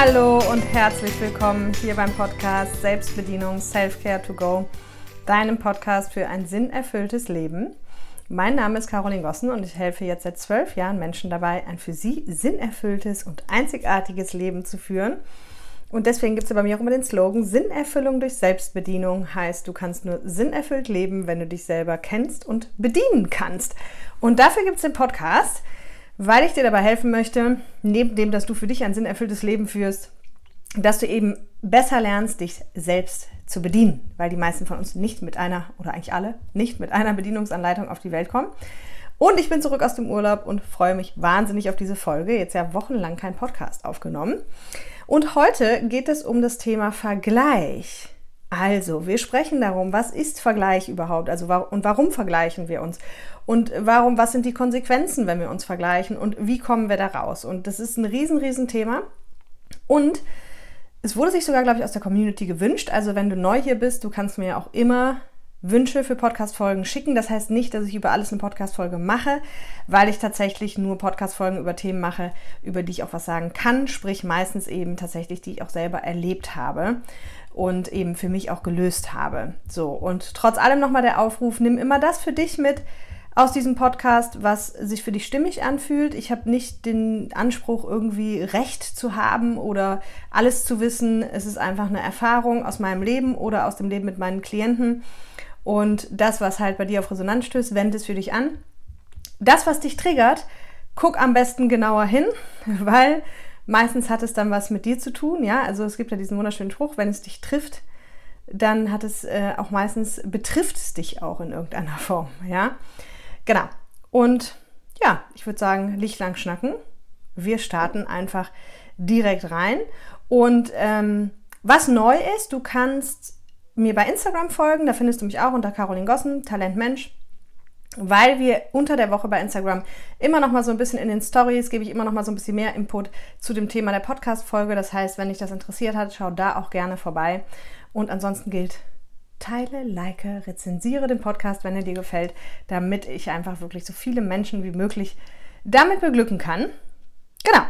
Hallo und herzlich willkommen hier beim Podcast Selbstbedienung Self-Care to Go, deinem Podcast für ein sinnerfülltes Leben. Mein Name ist Caroline Gossen und ich helfe jetzt seit zwölf Jahren Menschen dabei, ein für sie sinnerfülltes und einzigartiges Leben zu führen. Und deswegen gibt es bei mir auch immer den Slogan, Sinnerfüllung durch Selbstbedienung heißt, du kannst nur sinnerfüllt leben, wenn du dich selber kennst und bedienen kannst. Und dafür gibt es den Podcast, weil ich dir dabei helfen möchte, neben dem, dass du für dich ein sinnerfülltes Leben führst, dass du eben besser lernst, dich selbst zu bedienen, weil die meisten von uns nicht mit einer, oder eigentlich alle, nicht mit einer Bedienungsanleitung auf die Welt kommen. Und ich bin zurück aus dem Urlaub und freue mich wahnsinnig auf diese Folge. Jetzt ja wochenlang kein Podcast aufgenommen. Und heute geht es um das Thema Vergleich. Also, wir sprechen darum, was ist Vergleich überhaupt? Also, und warum vergleichen wir uns? Und warum, was sind die Konsequenzen, wenn wir uns vergleichen? Und wie kommen wir da raus? Und das ist ein riesen, riesen Thema. Und es wurde sich sogar, glaube ich, aus der Community gewünscht. Also, wenn du neu hier bist, du kannst mir auch immer Wünsche für Podcast-Folgen schicken. Das heißt nicht, dass ich über alles eine Podcast-Folge mache, weil ich tatsächlich nur Podcast-Folgen über Themen mache, über die ich auch was sagen kann. Sprich, meistens eben tatsächlich, die ich auch selber erlebt habe und eben für mich auch gelöst habe. So, und trotz allem nochmal der Aufruf, nimm immer das für dich mit aus diesem Podcast, was sich für dich stimmig anfühlt. Ich habe nicht den Anspruch, irgendwie Recht zu haben oder alles zu wissen. Es ist einfach eine Erfahrung aus meinem Leben oder aus dem Leben mit meinen Klienten. Und das, was halt bei dir auf Resonanz stößt, wend es für dich an. Das, was dich triggert, guck am besten genauer hin, weil meistens hat es dann was mit dir zu tun. Ja, also es gibt ja diesen wunderschönen Spruch, wenn es dich trifft, dann hat es äh, auch meistens, betrifft es dich auch in irgendeiner Form. Ja, genau. Und ja, ich würde sagen, Licht lang schnacken. Wir starten einfach direkt rein. Und ähm, was neu ist, du kannst mir bei Instagram folgen, da findest du mich auch unter Caroline Gossen, Talentmensch, weil wir unter der Woche bei Instagram immer noch mal so ein bisschen in den Stories gebe ich immer noch mal so ein bisschen mehr Input zu dem Thema der Podcast Folge. Das heißt, wenn dich das interessiert hat, schau da auch gerne vorbei. Und ansonsten gilt teile, like, rezensiere den Podcast, wenn er dir gefällt, damit ich einfach wirklich so viele Menschen wie möglich damit beglücken kann. Genau.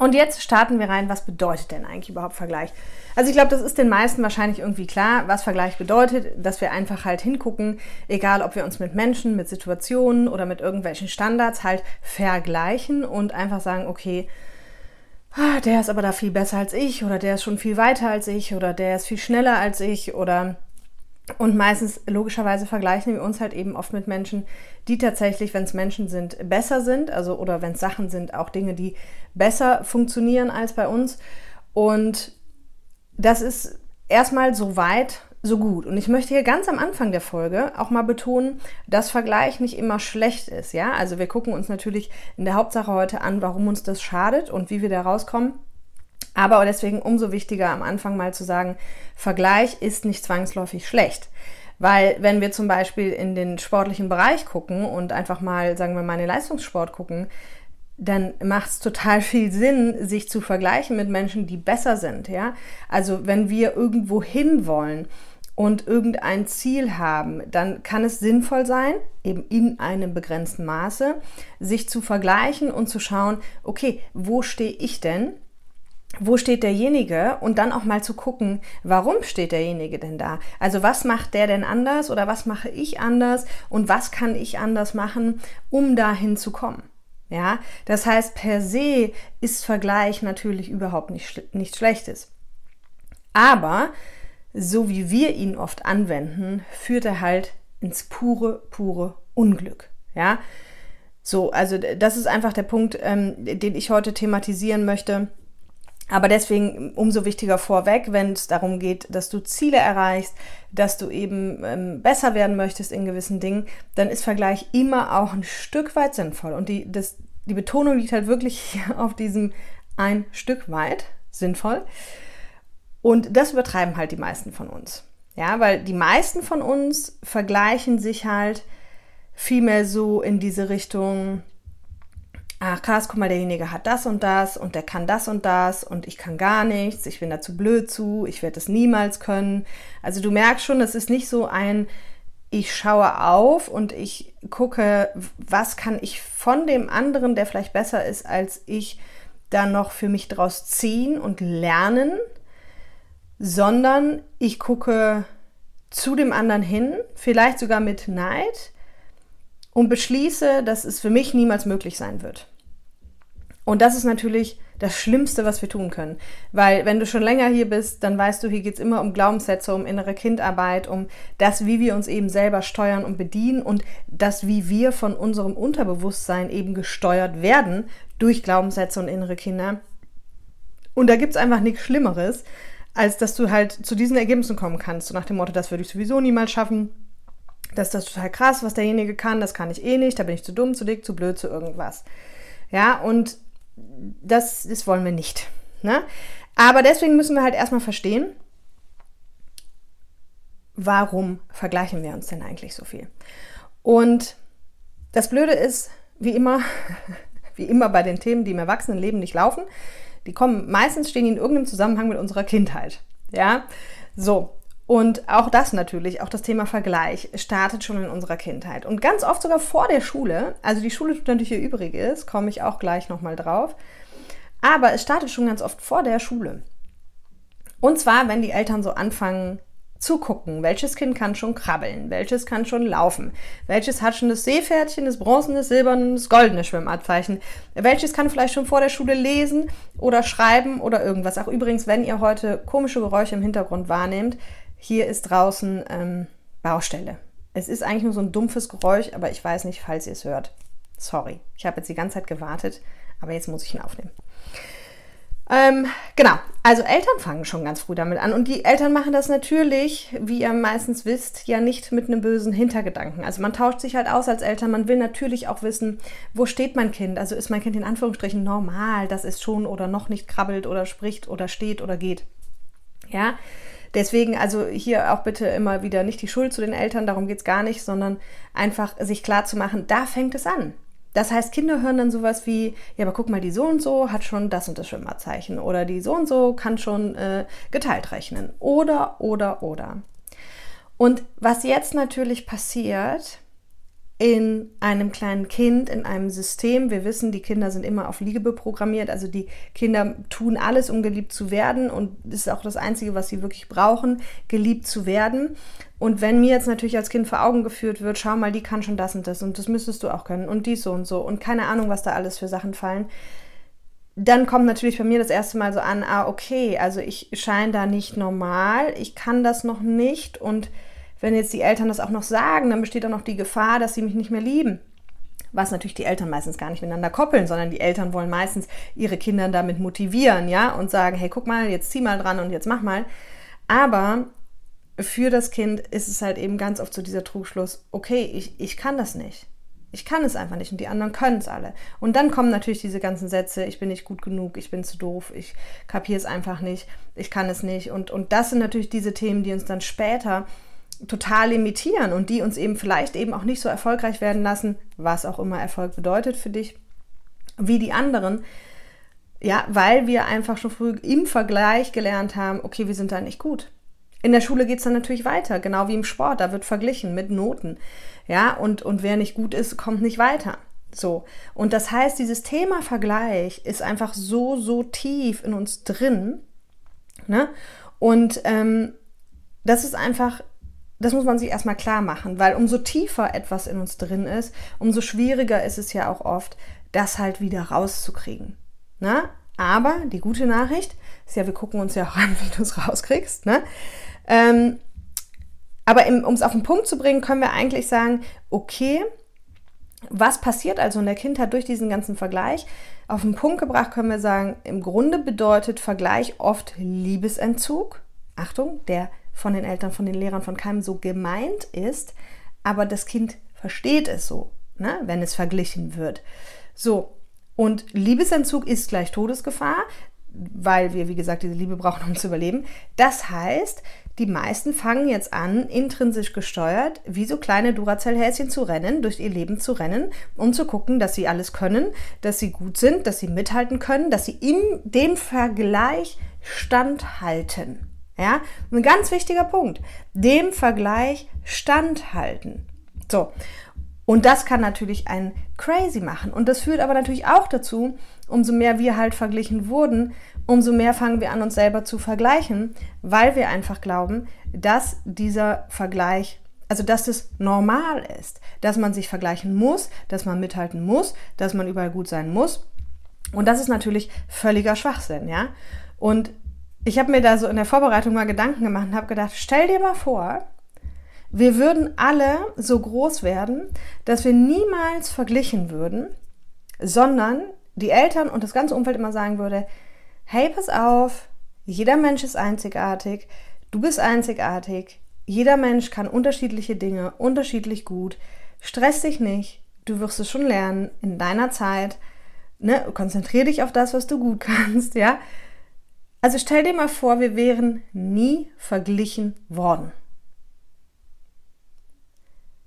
Und jetzt starten wir rein, was bedeutet denn eigentlich überhaupt Vergleich? Also ich glaube, das ist den meisten wahrscheinlich irgendwie klar, was Vergleich bedeutet, dass wir einfach halt hingucken, egal ob wir uns mit Menschen, mit Situationen oder mit irgendwelchen Standards halt vergleichen und einfach sagen, okay, ah, der ist aber da viel besser als ich oder der ist schon viel weiter als ich oder der ist viel schneller als ich oder und meistens, logischerweise, vergleichen wir uns halt eben oft mit Menschen, die tatsächlich, wenn es Menschen sind, besser sind, also oder wenn es Sachen sind, auch Dinge, die besser funktionieren als bei uns. Und das ist erstmal so weit, so gut. Und ich möchte hier ganz am Anfang der Folge auch mal betonen, dass Vergleich nicht immer schlecht ist. Ja, also wir gucken uns natürlich in der Hauptsache heute an, warum uns das schadet und wie wir da rauskommen. Aber deswegen umso wichtiger am Anfang mal zu sagen, Vergleich ist nicht zwangsläufig schlecht. Weil wenn wir zum Beispiel in den sportlichen Bereich gucken und einfach mal, sagen wir mal, in den Leistungssport gucken, dann macht es total viel Sinn, sich zu vergleichen mit Menschen, die besser sind. Ja? Also wenn wir irgendwo hin wollen und irgendein Ziel haben, dann kann es sinnvoll sein, eben in einem begrenzten Maße, sich zu vergleichen und zu schauen, okay, wo stehe ich denn? Wo steht derjenige und dann auch mal zu gucken, warum steht derjenige denn da? Also was macht der denn anders oder was mache ich anders und was kann ich anders machen, um dahin zu kommen? Ja, das heißt, per se ist Vergleich natürlich überhaupt nicht, nichts Schlechtes. Aber so wie wir ihn oft anwenden, führt er halt ins pure, pure Unglück. Ja, so, also das ist einfach der Punkt, ähm, den ich heute thematisieren möchte aber deswegen umso wichtiger vorweg, wenn es darum geht, dass du Ziele erreichst, dass du eben ähm, besser werden möchtest in gewissen Dingen, dann ist Vergleich immer auch ein Stück weit sinnvoll. Und die, das, die Betonung liegt halt wirklich auf diesem ein Stück weit sinnvoll. Und das übertreiben halt die meisten von uns. Ja, weil die meisten von uns vergleichen sich halt vielmehr so in diese Richtung, ach krass, guck mal, derjenige hat das und das und der kann das und das und ich kann gar nichts, ich bin da zu blöd zu, ich werde es niemals können. Also du merkst schon, es ist nicht so ein, ich schaue auf und ich gucke, was kann ich von dem anderen, der vielleicht besser ist als ich, da noch für mich draus ziehen und lernen, sondern ich gucke zu dem anderen hin, vielleicht sogar mit Neid und beschließe, dass es für mich niemals möglich sein wird. Und das ist natürlich das Schlimmste, was wir tun können. Weil wenn du schon länger hier bist, dann weißt du, hier geht es immer um Glaubenssätze, um innere Kindarbeit, um das, wie wir uns eben selber steuern und bedienen und das, wie wir von unserem Unterbewusstsein eben gesteuert werden durch Glaubenssätze und innere Kinder. Und da gibt es einfach nichts Schlimmeres, als dass du halt zu diesen Ergebnissen kommen kannst. So nach dem Motto, das würde ich sowieso niemals schaffen. Das ist das total krass, was derjenige kann, das kann ich eh nicht, da bin ich zu dumm, zu dick, zu blöd, zu irgendwas. Ja, und das, das wollen wir nicht. Ne? Aber deswegen müssen wir halt erstmal verstehen, warum vergleichen wir uns denn eigentlich so viel? Und das Blöde ist, wie immer, wie immer bei den Themen, die im Erwachsenenleben nicht laufen, die kommen meistens stehen in irgendeinem Zusammenhang mit unserer Kindheit. Ja, so. Und auch das natürlich, auch das Thema Vergleich, startet schon in unserer Kindheit. Und ganz oft sogar vor der Schule. Also die Schule tut natürlich ihr Übriges, komme ich auch gleich nochmal drauf. Aber es startet schon ganz oft vor der Schule. Und zwar, wenn die Eltern so anfangen zugucken, welches Kind kann schon krabbeln, welches kann schon laufen, welches hat schon das Seepferdchen, das bronzene, das silberne, das goldene Schwimmabzeichen, welches kann vielleicht schon vor der Schule lesen oder schreiben oder irgendwas. Auch übrigens, wenn ihr heute komische Geräusche im Hintergrund wahrnehmt, hier ist draußen ähm, Baustelle. Es ist eigentlich nur so ein dumpfes Geräusch, aber ich weiß nicht, falls ihr es hört. Sorry. Ich habe jetzt die ganze Zeit gewartet, aber jetzt muss ich ihn aufnehmen. Ähm, genau, also Eltern fangen schon ganz früh damit an und die Eltern machen das natürlich, wie ihr meistens wisst, ja nicht mit einem bösen Hintergedanken. Also man tauscht sich halt aus als Eltern, man will natürlich auch wissen, wo steht mein Kind? Also ist mein Kind in Anführungsstrichen normal, dass es schon oder noch nicht krabbelt oder spricht oder steht oder geht. Ja, Deswegen also hier auch bitte immer wieder nicht die Schuld zu den Eltern, darum geht es gar nicht, sondern einfach sich klar zu machen, da fängt es an. Das heißt, Kinder hören dann sowas wie, ja, aber guck mal, die so und so hat schon das und das Schwimmerzeichen oder die so und so kann schon äh, geteilt rechnen oder, oder, oder. Und was jetzt natürlich passiert, in einem kleinen Kind, in einem System. Wir wissen, die Kinder sind immer auf Liebe programmiert. Also die Kinder tun alles, um geliebt zu werden. Und das ist auch das Einzige, was sie wirklich brauchen, geliebt zu werden. Und wenn mir jetzt natürlich als Kind vor Augen geführt wird, schau mal, die kann schon das und das und das müsstest du auch können und dies so und so und keine Ahnung, was da alles für Sachen fallen, dann kommt natürlich bei mir das erste Mal so an, ah, okay, also ich scheine da nicht normal, ich kann das noch nicht und wenn jetzt die Eltern das auch noch sagen, dann besteht auch noch die Gefahr, dass sie mich nicht mehr lieben. Was natürlich die Eltern meistens gar nicht miteinander koppeln, sondern die Eltern wollen meistens ihre Kinder damit motivieren, ja, und sagen, hey, guck mal, jetzt zieh mal dran und jetzt mach mal. Aber für das Kind ist es halt eben ganz oft so dieser Trugschluss, okay, ich, ich kann das nicht. Ich kann es einfach nicht und die anderen können es alle. Und dann kommen natürlich diese ganzen Sätze, ich bin nicht gut genug, ich bin zu doof, ich kapiere es einfach nicht, ich kann es nicht. Und, und das sind natürlich diese Themen, die uns dann später total limitieren und die uns eben vielleicht eben auch nicht so erfolgreich werden lassen, was auch immer Erfolg bedeutet für dich, wie die anderen. Ja, weil wir einfach schon früh im Vergleich gelernt haben, okay, wir sind da nicht gut. In der Schule geht es dann natürlich weiter, genau wie im Sport, da wird verglichen mit Noten. Ja, und, und wer nicht gut ist, kommt nicht weiter. So. Und das heißt, dieses Thema Vergleich ist einfach so, so tief in uns drin. Ne? Und ähm, das ist einfach das muss man sich erstmal klar machen, weil umso tiefer etwas in uns drin ist, umso schwieriger ist es ja auch oft, das halt wieder rauszukriegen. Na? Ne? Aber die gute Nachricht ist ja, wir gucken uns ja auch an, wie du es rauskriegst. Ne? Ähm, aber um es auf den Punkt zu bringen, können wir eigentlich sagen, okay, was passiert also in der Kindheit durch diesen ganzen Vergleich? Auf den Punkt gebracht können wir sagen, im Grunde bedeutet Vergleich oft Liebesentzug. Achtung, der von den Eltern, von den Lehrern, von keinem so gemeint ist, aber das Kind versteht es so, ne, wenn es verglichen wird. So, und Liebesentzug ist gleich Todesgefahr, weil wir, wie gesagt, diese Liebe brauchen, um zu überleben. Das heißt, die meisten fangen jetzt an, intrinsisch gesteuert, wie so kleine Duracell-Häschen zu rennen, durch ihr Leben zu rennen, um zu gucken, dass sie alles können, dass sie gut sind, dass sie mithalten können, dass sie in dem Vergleich standhalten. Ja, ein ganz wichtiger Punkt. Dem Vergleich standhalten. So. Und das kann natürlich einen crazy machen. Und das führt aber natürlich auch dazu, umso mehr wir halt verglichen wurden, umso mehr fangen wir an, uns selber zu vergleichen, weil wir einfach glauben, dass dieser Vergleich, also dass es normal ist, dass man sich vergleichen muss, dass man mithalten muss, dass man überall gut sein muss. Und das ist natürlich völliger Schwachsinn, ja. Und ich habe mir da so in der Vorbereitung mal Gedanken gemacht und habe gedacht, stell dir mal vor, wir würden alle so groß werden, dass wir niemals verglichen würden, sondern die Eltern und das ganze Umfeld immer sagen würde, hey, pass auf, jeder Mensch ist einzigartig, du bist einzigartig, jeder Mensch kann unterschiedliche Dinge unterschiedlich gut, stress dich nicht, du wirst es schon lernen in deiner Zeit, ne, konzentrier dich auf das, was du gut kannst, ja. Also stell dir mal vor, wir wären nie verglichen worden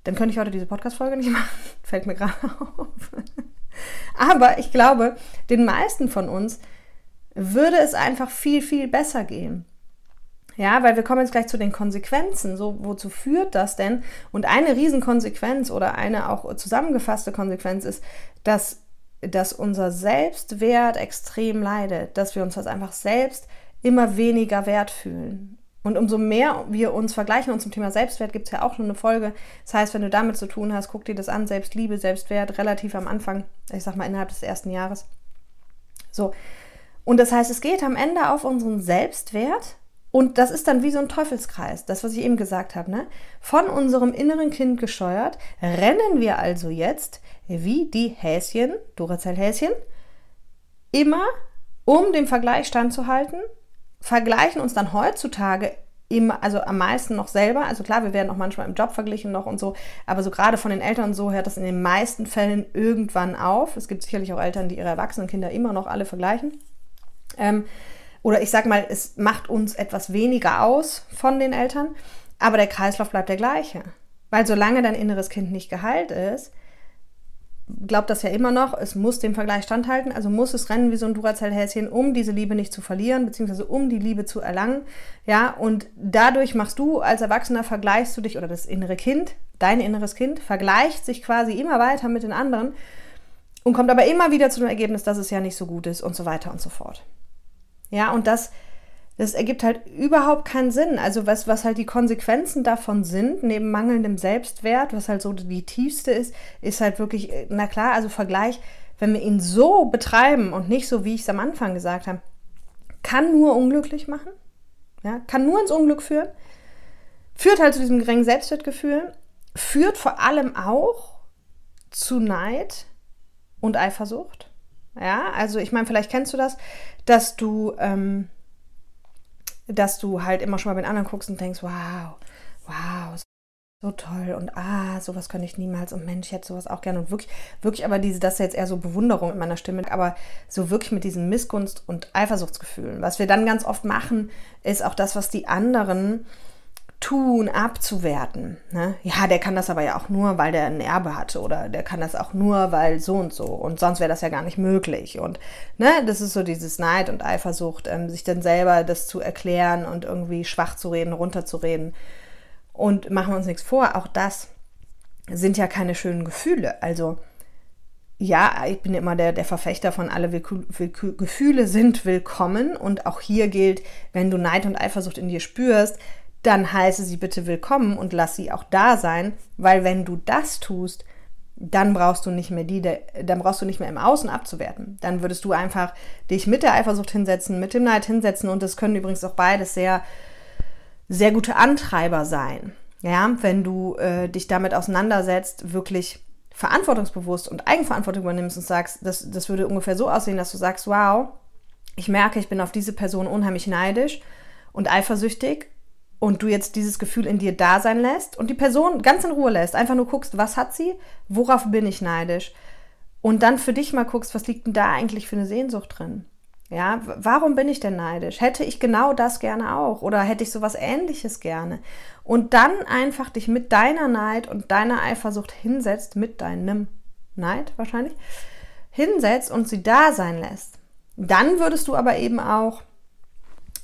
dann könnte ich heute diese Podcast-Folge nicht machen. Fällt mir gerade auf. Aber ich glaube, den meisten von uns würde es einfach viel, viel besser gehen. Ja, weil wir kommen jetzt gleich zu den Konsequenzen. So, wozu führt das denn? Und eine Riesenkonsequenz oder eine auch zusammengefasste Konsequenz ist, dass, dass unser Selbstwert extrem leidet, dass wir uns das einfach selbst immer weniger wert fühlen. Und umso mehr wir uns vergleichen, und zum Thema Selbstwert gibt es ja auch schon eine Folge. Das heißt, wenn du damit zu tun hast, guck dir das an, Selbstliebe, Selbstwert, relativ am Anfang, ich sag mal innerhalb des ersten Jahres. So. Und das heißt, es geht am Ende auf unseren Selbstwert und das ist dann wie so ein Teufelskreis, das, was ich eben gesagt habe. Ne? Von unserem inneren Kind gesteuert, rennen wir also jetzt wie die Häschen, Duracell-Häschen, immer, um den Vergleich standzuhalten, vergleichen uns dann heutzutage immer, also am meisten noch selber. Also klar, wir werden auch manchmal im Job verglichen noch und so, aber so gerade von den Eltern und so hört das in den meisten Fällen irgendwann auf. Es gibt sicherlich auch Eltern, die ihre erwachsenen Kinder immer noch alle vergleichen. Ähm, oder ich sag mal, es macht uns etwas weniger aus von den Eltern, aber der Kreislauf bleibt der gleiche. Weil solange dein inneres Kind nicht geheilt ist, glaubt das ja immer noch, es muss dem Vergleich standhalten, also muss es rennen wie so ein Duracell-Häschen, um diese Liebe nicht zu verlieren, beziehungsweise um die Liebe zu erlangen. Ja, und dadurch machst du als Erwachsener, vergleichst du dich, oder das innere Kind, dein inneres Kind, vergleicht sich quasi immer weiter mit den anderen und kommt aber immer wieder zu dem Ergebnis, dass es ja nicht so gut ist und so weiter und so fort. Ja, und das das ergibt halt überhaupt keinen Sinn. Also was, was halt die Konsequenzen davon sind, neben mangelndem Selbstwert, was halt so die tiefste ist, ist halt wirklich, na klar, also Vergleich, wenn wir ihn so betreiben und nicht so, wie ich es am Anfang gesagt habe, kann nur unglücklich machen, ja, kann nur ins Unglück führen, führt halt zu diesem geringen Selbstwertgefühl, führt vor allem auch zu Neid und Eifersucht. Ja, also ich meine, vielleicht kennst du das, dass du ähm, dass du halt immer schon mal mit anderen guckst und denkst, wow, wow, so toll und ah, sowas könnte ich niemals und Mensch, ich hätte sowas auch gerne und wirklich, wirklich aber diese, das ist jetzt eher so Bewunderung in meiner Stimme, aber so wirklich mit diesen Missgunst und Eifersuchtsgefühlen. Was wir dann ganz oft machen, ist auch das, was die anderen tun, abzuwerten. Ne? Ja, der kann das aber ja auch nur, weil der ein Erbe hatte oder der kann das auch nur, weil so und so und sonst wäre das ja gar nicht möglich. Und ne, das ist so dieses Neid und Eifersucht, ähm, sich dann selber das zu erklären und irgendwie schwach zu reden, runterzureden. Und machen wir uns nichts vor, auch das sind ja keine schönen Gefühle. Also ja, ich bin immer der, der Verfechter von alle Gefühle sind willkommen und auch hier gilt, wenn du Neid und Eifersucht in dir spürst, dann heiße sie bitte willkommen und lass sie auch da sein, weil wenn du das tust, dann brauchst du nicht mehr die, dann brauchst du nicht mehr im Außen abzuwerten. Dann würdest du einfach dich mit der Eifersucht hinsetzen, mit dem Neid hinsetzen und das können übrigens auch beides sehr, sehr gute Antreiber sein. Ja, wenn du äh, dich damit auseinandersetzt, wirklich verantwortungsbewusst und Eigenverantwortung übernimmst und sagst, das, das würde ungefähr so aussehen, dass du sagst, wow, ich merke, ich bin auf diese Person unheimlich neidisch und eifersüchtig und du jetzt dieses Gefühl in dir da sein lässt und die Person ganz in Ruhe lässt, einfach nur guckst, was hat sie, worauf bin ich neidisch und dann für dich mal guckst, was liegt denn da eigentlich für eine Sehnsucht drin? Ja, warum bin ich denn neidisch? Hätte ich genau das gerne auch oder hätte ich sowas ähnliches gerne? Und dann einfach dich mit deiner Neid und deiner Eifersucht hinsetzt, mit deinem Neid wahrscheinlich, hinsetzt und sie da sein lässt. Dann würdest du aber eben auch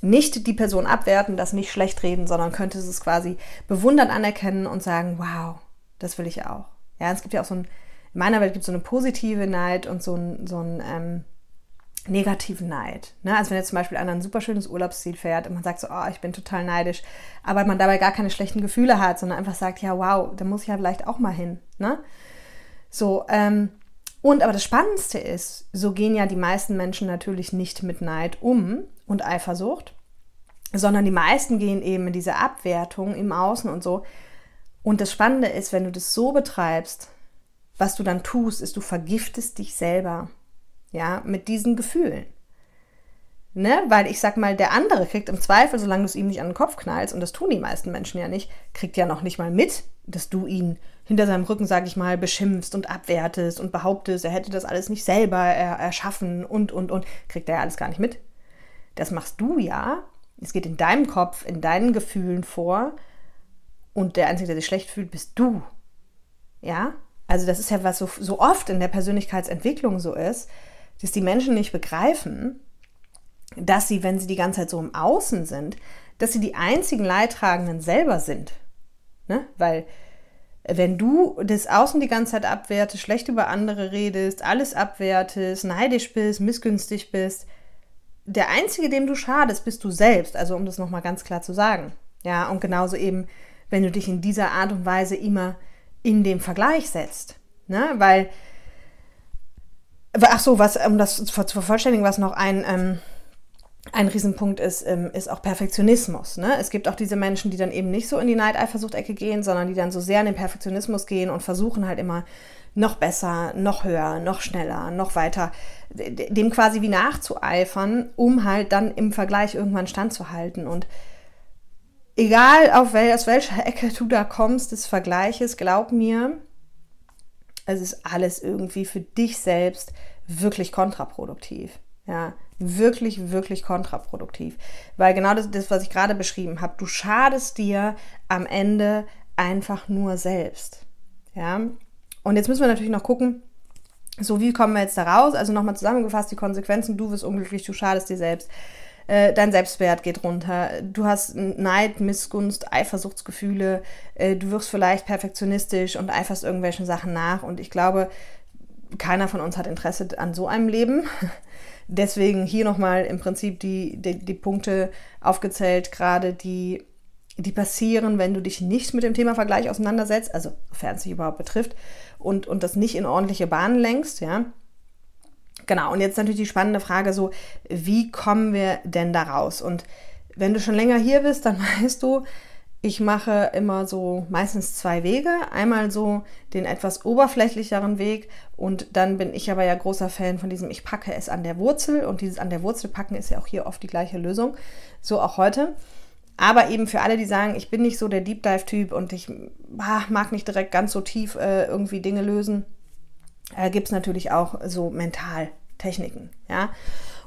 nicht die Person abwerten, das nicht schlecht reden, sondern könnte es quasi bewundern anerkennen und sagen, wow, das will ich auch. Ja, es gibt ja auch so ein, in meiner Welt gibt es so eine positive Neid und so ein, so ein ähm, negativen Neid. Ne? Also wenn jetzt zum Beispiel einer ein super schönes Urlaubsziel fährt und man sagt so, oh, ich bin total neidisch, aber man dabei gar keine schlechten Gefühle hat, sondern einfach sagt, ja, wow, da muss ich ja vielleicht auch mal hin. Ne? So, ähm, und aber das Spannendste ist, so gehen ja die meisten Menschen natürlich nicht mit Neid um und Eifersucht, sondern die meisten gehen eben in diese Abwertung im Außen und so. Und das Spannende ist, wenn du das so betreibst, was du dann tust, ist, du vergiftest dich selber ja, mit diesen Gefühlen. Ne? Weil ich sag mal, der andere kriegt im Zweifel, solange du es ihm nicht an den Kopf knallst, und das tun die meisten Menschen ja nicht, kriegt ja noch nicht mal mit, dass du ihn hinter seinem Rücken, sag ich mal, beschimpfst und abwertest und behauptest, er hätte das alles nicht selber erschaffen und, und, und. Kriegt er ja alles gar nicht mit. Das machst du ja. Es geht in deinem Kopf, in deinen Gefühlen vor. Und der Einzige, der sich schlecht fühlt, bist du. Ja? Also, das ist ja, was so, so oft in der Persönlichkeitsentwicklung so ist dass die Menschen nicht begreifen, dass sie, wenn sie die ganze Zeit so im Außen sind, dass sie die einzigen Leidtragenden selber sind. Ne? Weil wenn du das Außen die ganze Zeit abwertest, schlecht über andere redest, alles abwertest, neidisch bist, missgünstig bist, der Einzige, dem du schadest, bist du selbst. Also um das nochmal ganz klar zu sagen. Ja, und genauso eben, wenn du dich in dieser Art und Weise immer in dem Vergleich setzt. Ne? Weil Ach so, was, um das zu vervollständigen, was noch ein, ähm, ein Riesenpunkt ist, ähm, ist auch Perfektionismus. Ne? Es gibt auch diese Menschen, die dann eben nicht so in die Neideifersucht-Ecke gehen, sondern die dann so sehr in den Perfektionismus gehen und versuchen halt immer noch besser, noch höher, noch schneller, noch weiter, dem quasi wie nachzueifern, um halt dann im Vergleich irgendwann standzuhalten. Und egal auf wel aus welcher Ecke du da kommst des Vergleiches, glaub mir, es ist alles irgendwie für dich selbst wirklich kontraproduktiv. Ja, wirklich, wirklich kontraproduktiv. Weil genau das, das was ich gerade beschrieben habe, du schadest dir am Ende einfach nur selbst. Ja, und jetzt müssen wir natürlich noch gucken, so wie kommen wir jetzt da raus? Also nochmal zusammengefasst, die Konsequenzen, du wirst unglücklich, du schadest dir selbst. Äh, dein Selbstwert geht runter, du hast Neid, Missgunst, Eifersuchtsgefühle, äh, du wirst vielleicht perfektionistisch und eiferst irgendwelchen Sachen nach. Und ich glaube, keiner von uns hat Interesse an so einem Leben. Deswegen hier nochmal im Prinzip die, die, die Punkte aufgezählt, gerade die, die passieren, wenn du dich nicht mit dem Thema Vergleich auseinandersetzt, also sofern es sich überhaupt betrifft, und, und das nicht in ordentliche Bahnen lenkst, ja. Genau, und jetzt natürlich die spannende Frage so, wie kommen wir denn da raus? Und wenn du schon länger hier bist, dann weißt du, ich mache immer so meistens zwei Wege. Einmal so den etwas oberflächlicheren Weg und dann bin ich aber ja großer Fan von diesem, ich packe es an der Wurzel und dieses an der Wurzel packen ist ja auch hier oft die gleiche Lösung. So auch heute. Aber eben für alle, die sagen, ich bin nicht so der Deep Dive-Typ und ich ah, mag nicht direkt ganz so tief äh, irgendwie Dinge lösen, äh, gibt es natürlich auch so mental Techniken. Ja?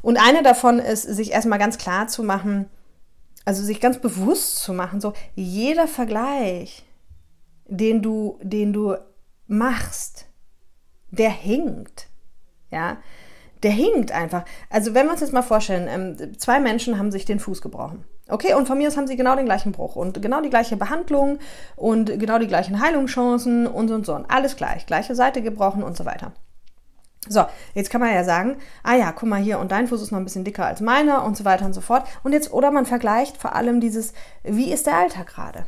Und eine davon ist, sich erstmal ganz klar zu machen, also sich ganz bewusst zu machen, so jeder Vergleich, den du, den du machst, der hinkt. Ja, der hinkt einfach. Also wenn wir uns jetzt mal vorstellen, ähm, zwei Menschen haben sich den Fuß gebrochen. Okay, und von mir aus haben sie genau den gleichen Bruch und genau die gleiche Behandlung und genau die gleichen Heilungschancen und so und so. Und alles gleich. Gleiche Seite gebrochen und so weiter. So, jetzt kann man ja sagen, ah ja, guck mal hier und dein Fuß ist noch ein bisschen dicker als meiner und so weiter und so fort. Und jetzt, oder man vergleicht vor allem dieses, wie ist der Alltag gerade?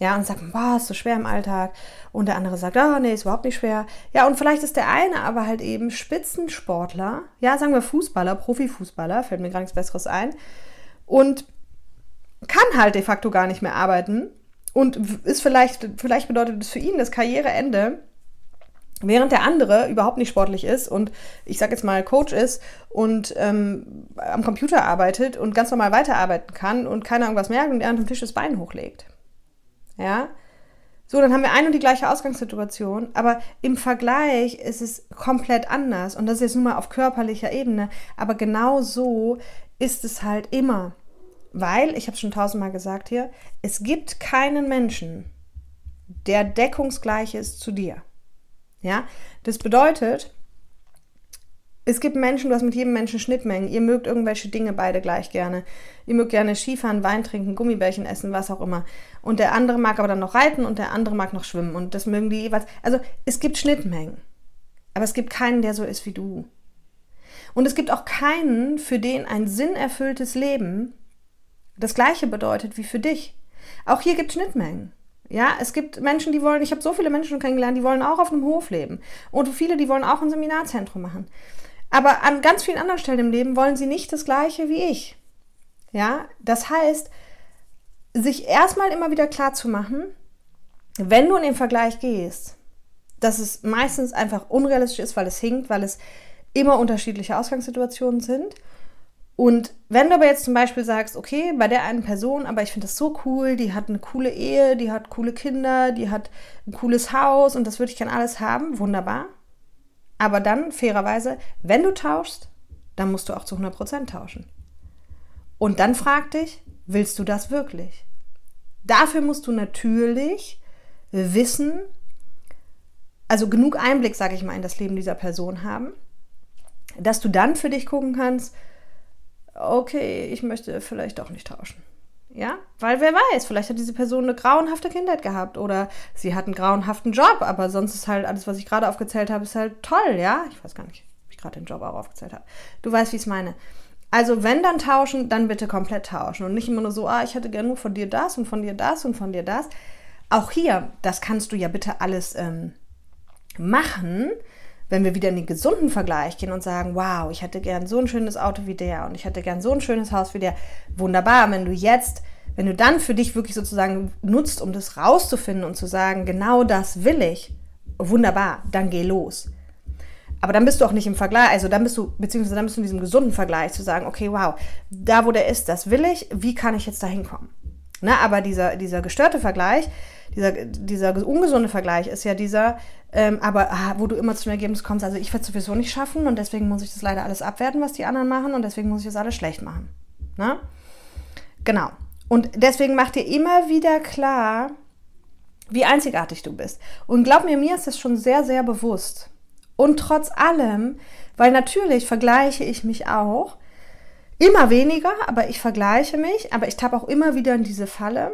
Ja, und sagt, boah, ist so schwer im Alltag. Und der andere sagt, ah, oh, nee, ist überhaupt nicht schwer. Ja, und vielleicht ist der eine aber halt eben Spitzensportler, ja, sagen wir Fußballer, Profifußballer, fällt mir gar nichts Besseres ein, und kann halt de facto gar nicht mehr arbeiten. Und ist vielleicht, vielleicht bedeutet es für ihn das Karriereende Während der andere überhaupt nicht sportlich ist und ich sage jetzt mal Coach ist und ähm, am Computer arbeitet und ganz normal weiterarbeiten kann und keiner irgendwas merkt und er an dem Tisch das Bein hochlegt. Ja? So, dann haben wir eine und die gleiche Ausgangssituation, aber im Vergleich ist es komplett anders und das ist jetzt nur mal auf körperlicher Ebene, aber genau so ist es halt immer. Weil, ich habe schon tausendmal gesagt hier, es gibt keinen Menschen, der deckungsgleich ist zu dir. Ja, das bedeutet, Es gibt Menschen, du hast mit jedem Menschen Schnittmengen. Ihr mögt irgendwelche Dinge beide gleich gerne. Ihr mögt gerne Skifahren, Wein trinken, Gummibärchen essen, was auch immer. Und der andere mag aber dann noch reiten und der andere mag noch schwimmen. Und das mögen die jeweils. Also es gibt Schnittmengen. Aber es gibt keinen, der so ist wie du. Und es gibt auch keinen, für den ein sinnerfülltes Leben das gleiche bedeutet wie für dich. Auch hier gibt es Schnittmengen. Ja, es gibt Menschen, die wollen, ich habe so viele Menschen kennengelernt, die wollen auch auf einem Hof leben. Und viele, die wollen auch ein Seminarzentrum machen. Aber an ganz vielen anderen Stellen im Leben wollen sie nicht das Gleiche wie ich. Ja, das heißt, sich erstmal immer wieder klar zu machen, wenn du in den Vergleich gehst, dass es meistens einfach unrealistisch ist, weil es hinkt, weil es immer unterschiedliche Ausgangssituationen sind und wenn du aber jetzt zum Beispiel sagst, okay, bei der einen Person, aber ich finde das so cool, die hat eine coole Ehe, die hat coole Kinder, die hat ein cooles Haus und das würde ich gerne alles haben, wunderbar. Aber dann, fairerweise, wenn du tauschst, dann musst du auch zu 100% tauschen. Und dann frag dich, willst du das wirklich? Dafür musst du natürlich wissen, also genug Einblick, sage ich mal, in das Leben dieser Person haben, dass du dann für dich gucken kannst, okay, ich möchte vielleicht auch nicht tauschen. Ja, weil wer weiß, vielleicht hat diese Person eine grauenhafte Kindheit gehabt oder sie hat einen grauenhaften Job, aber sonst ist halt alles, was ich gerade aufgezählt habe, ist halt toll, ja? Ich weiß gar nicht, ob ich gerade den Job auch aufgezählt habe. Du weißt, wie ich es meine. Also wenn dann tauschen, dann bitte komplett tauschen und nicht immer nur so, ah, ich hätte gerne nur von dir das und von dir das und von dir das. Auch hier, das kannst du ja bitte alles ähm, machen, wenn wir wieder in den gesunden Vergleich gehen und sagen, wow, ich hätte gern so ein schönes Auto wie der und ich hätte gern so ein schönes Haus wie der, wunderbar, wenn du jetzt, wenn du dann für dich wirklich sozusagen nutzt, um das rauszufinden und zu sagen, genau das will ich, wunderbar, dann geh los. Aber dann bist du auch nicht im Vergleich, also dann bist du, beziehungsweise dann bist du in diesem gesunden Vergleich zu sagen, okay, wow, da wo der ist, das will ich, wie kann ich jetzt da hinkommen? Ne, aber dieser, dieser gestörte Vergleich, dieser, dieser ungesunde Vergleich ist ja dieser, ähm, aber ah, wo du immer zu dem Ergebnis kommst, also ich werde es sowieso nicht schaffen und deswegen muss ich das leider alles abwerten, was die anderen machen und deswegen muss ich das alles schlecht machen. Ne? Genau. Und deswegen mach dir immer wieder klar, wie einzigartig du bist. Und glaub mir, mir ist das schon sehr, sehr bewusst. Und trotz allem, weil natürlich vergleiche ich mich auch, immer weniger, aber ich vergleiche mich, aber ich tappe auch immer wieder in diese Falle.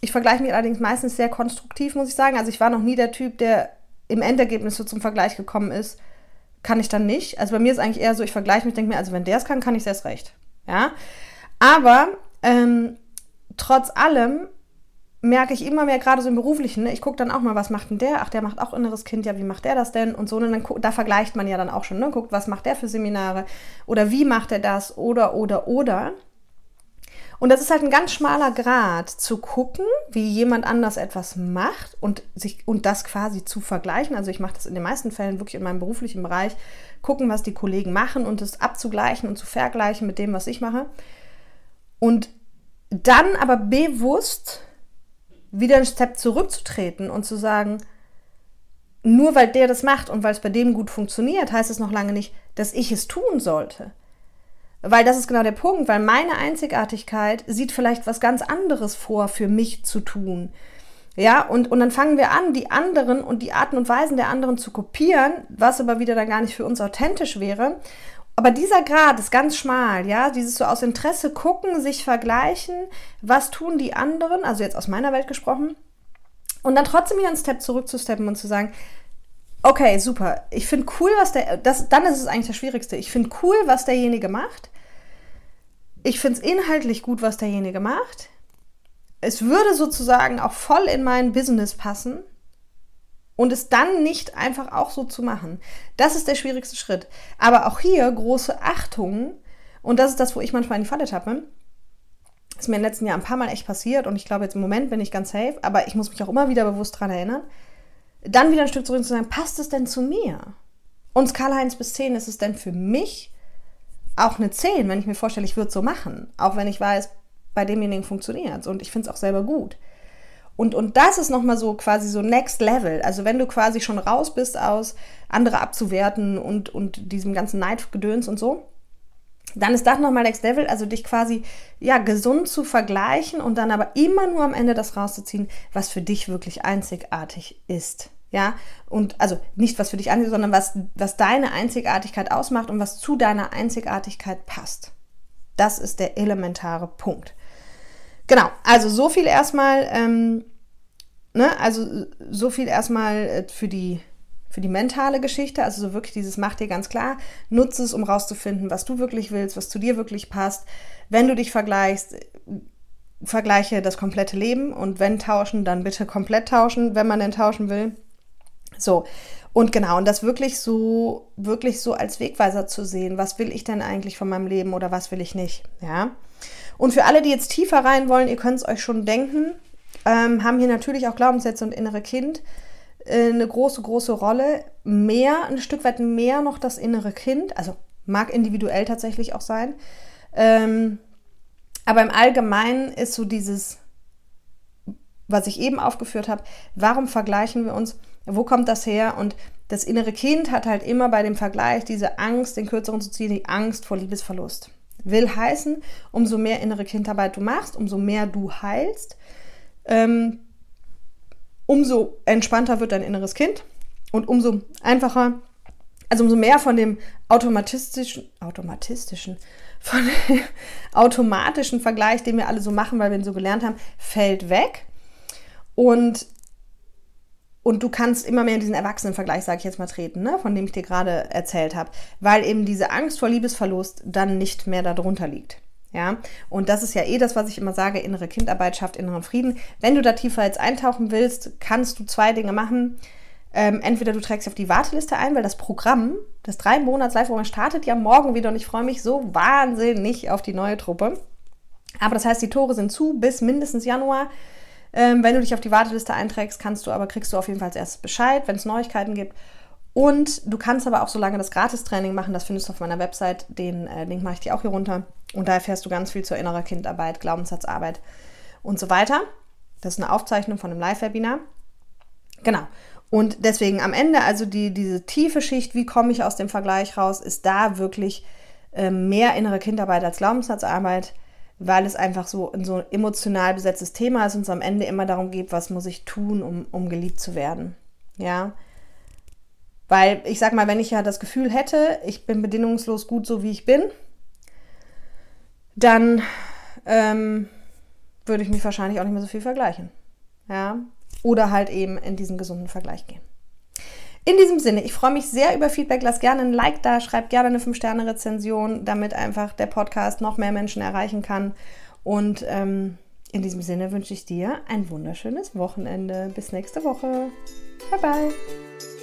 Ich vergleiche mich allerdings meistens sehr konstruktiv, muss ich sagen. Also ich war noch nie der Typ, der im Endergebnis so zum Vergleich gekommen ist, kann ich dann nicht. Also bei mir ist eigentlich eher so, ich vergleiche mich, denke mir, also wenn der es kann, kann ich es erst recht. Ja, aber ähm, trotz allem merke ich immer mehr, gerade so im Beruflichen, ne, ich gucke dann auch mal, was macht denn der? Ach, der macht auch inneres Kind, ja, wie macht der das denn? Und so, und dann, da vergleicht man ja dann auch schon, ne? guckt, was macht der für Seminare? Oder wie macht er das? Oder, oder, oder. Und das ist halt ein ganz schmaler Grad zu gucken, wie jemand anders etwas macht und sich und das quasi zu vergleichen. Also ich mache das in den meisten Fällen wirklich in meinem beruflichen Bereich, gucken, was die Kollegen machen und es abzugleichen und zu vergleichen mit dem, was ich mache. Und dann aber bewusst wieder einen Step zurückzutreten und zu sagen, nur weil der das macht und weil es bei dem gut funktioniert, heißt es noch lange nicht, dass ich es tun sollte. Weil das ist genau der Punkt, weil meine Einzigartigkeit sieht vielleicht was ganz anderes vor, für mich zu tun. Ja, und, und dann fangen wir an, die anderen und die Arten und Weisen der anderen zu kopieren, was aber wieder dann gar nicht für uns authentisch wäre. Aber dieser Grad ist ganz schmal, ja, dieses so aus Interesse gucken, sich vergleichen, was tun die anderen, also jetzt aus meiner Welt gesprochen, und dann trotzdem wieder einen Step zurückzusteppen und zu sagen, okay, super, ich finde cool, was der, das, dann ist es eigentlich das Schwierigste. Ich finde cool, was derjenige macht ich finde es inhaltlich gut, was derjenige macht. Es würde sozusagen auch voll in mein Business passen und es dann nicht einfach auch so zu machen. Das ist der schwierigste Schritt. Aber auch hier große Achtung und das ist das, wo ich manchmal in die Falle tappe. Ist mir im letzten Jahr ein paar Mal echt passiert und ich glaube, jetzt im Moment bin ich ganz safe, aber ich muss mich auch immer wieder bewusst daran erinnern. Dann wieder ein Stück zurück zu sagen, passt es denn zu mir? Und Skala 1 bis 10 ist es denn für mich auch eine 10, wenn ich mir vorstelle, ich würde so machen. Auch wenn ich weiß, bei demjenigen funktioniert es und ich finde es auch selber gut. Und, und das ist nochmal so quasi so Next Level. Also wenn du quasi schon raus bist aus andere abzuwerten und, und diesem ganzen Neidgedöns und so, dann ist das nochmal Next Level, also dich quasi ja gesund zu vergleichen und dann aber immer nur am Ende das rauszuziehen, was für dich wirklich einzigartig ist. Ja, und also nicht was für dich angeht, sondern was, was deine Einzigartigkeit ausmacht und was zu deiner Einzigartigkeit passt. Das ist der elementare Punkt. Genau, also so viel erstmal, ähm, ne, also so viel erstmal äh, für die, für die mentale Geschichte, also so wirklich dieses mach dir ganz klar, nutze es, um rauszufinden, was du wirklich willst, was zu dir wirklich passt. Wenn du dich vergleichst, vergleiche das komplette Leben und wenn tauschen, dann bitte komplett tauschen, wenn man denn tauschen will. So. Und genau, und das wirklich so, wirklich so als Wegweiser zu sehen. Was will ich denn eigentlich von meinem Leben oder was will ich nicht? Ja. Und für alle, die jetzt tiefer rein wollen, ihr könnt es euch schon denken, ähm, haben hier natürlich auch Glaubenssätze und innere Kind äh, eine große, große Rolle. Mehr, ein Stück weit mehr noch das innere Kind, also mag individuell tatsächlich auch sein. Ähm, aber im Allgemeinen ist so dieses, was ich eben aufgeführt habe, warum vergleichen wir uns? Wo kommt das her? Und das innere Kind hat halt immer bei dem Vergleich diese Angst, den kürzeren zu ziehen, die Angst vor Liebesverlust. Will heißen, umso mehr innere Kindarbeit du machst, umso mehr du heilst, ähm, umso entspannter wird dein inneres Kind und umso einfacher, also umso mehr von dem automatistischen, automatistischen, von dem automatischen Vergleich, den wir alle so machen, weil wir ihn so gelernt haben, fällt weg. Und und du kannst immer mehr in diesen Erwachsenenvergleich, sage ich jetzt mal, treten, ne? von dem ich dir gerade erzählt habe, weil eben diese Angst vor Liebesverlust dann nicht mehr darunter liegt. Ja, und das ist ja eh das, was ich immer sage, innere Kindarbeit schafft inneren Frieden. Wenn du da tiefer jetzt eintauchen willst, kannst du zwei Dinge machen. Ähm, entweder du trägst dich auf die Warteliste ein, weil das Programm, das drei Monats Live-Programm startet ja morgen wieder und ich freue mich so wahnsinnig auf die neue Truppe. Aber das heißt, die Tore sind zu bis mindestens Januar. Ähm, wenn du dich auf die Warteliste einträgst, kannst du aber, kriegst du auf jeden Fall als erstes Bescheid, wenn es Neuigkeiten gibt. Und du kannst aber auch so lange das Gratistraining machen, das findest du auf meiner Website. Den äh, Link mache ich dir auch hier runter. Und da erfährst du ganz viel zur innerer Kindarbeit, Glaubenssatzarbeit und so weiter. Das ist eine Aufzeichnung von einem Live-Webinar. Genau. Und deswegen am Ende, also die, diese tiefe Schicht, wie komme ich aus dem Vergleich raus, ist da wirklich äh, mehr innere Kindarbeit als Glaubenssatzarbeit weil es einfach so ein so emotional besetztes Thema ist und es am Ende immer darum geht, was muss ich tun, um, um geliebt zu werden. Ja. Weil ich sag mal, wenn ich ja das Gefühl hätte, ich bin bedingungslos gut so wie ich bin, dann ähm, würde ich mich wahrscheinlich auch nicht mehr so viel vergleichen. Ja. Oder halt eben in diesen gesunden Vergleich gehen. In diesem Sinne, ich freue mich sehr über Feedback. Lass gerne ein Like da, schreib gerne eine 5-Sterne-Rezension, damit einfach der Podcast noch mehr Menschen erreichen kann. Und ähm, in diesem Sinne wünsche ich dir ein wunderschönes Wochenende. Bis nächste Woche. Bye, bye.